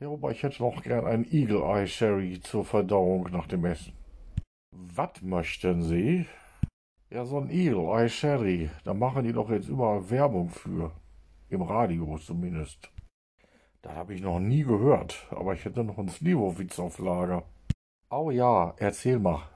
Ja, wobei ich hätte noch gern ein Eagle Eye Sherry zur Verdauung nach dem Essen. Was möchten Sie? Ja, so ein Eagle Eye Sherry. Da machen die doch jetzt überall Werbung für. Im Radio zumindest. Das habe ich noch nie gehört, aber ich hätte noch einen Slivovitz auf Lager. Oh ja, erzähl mal.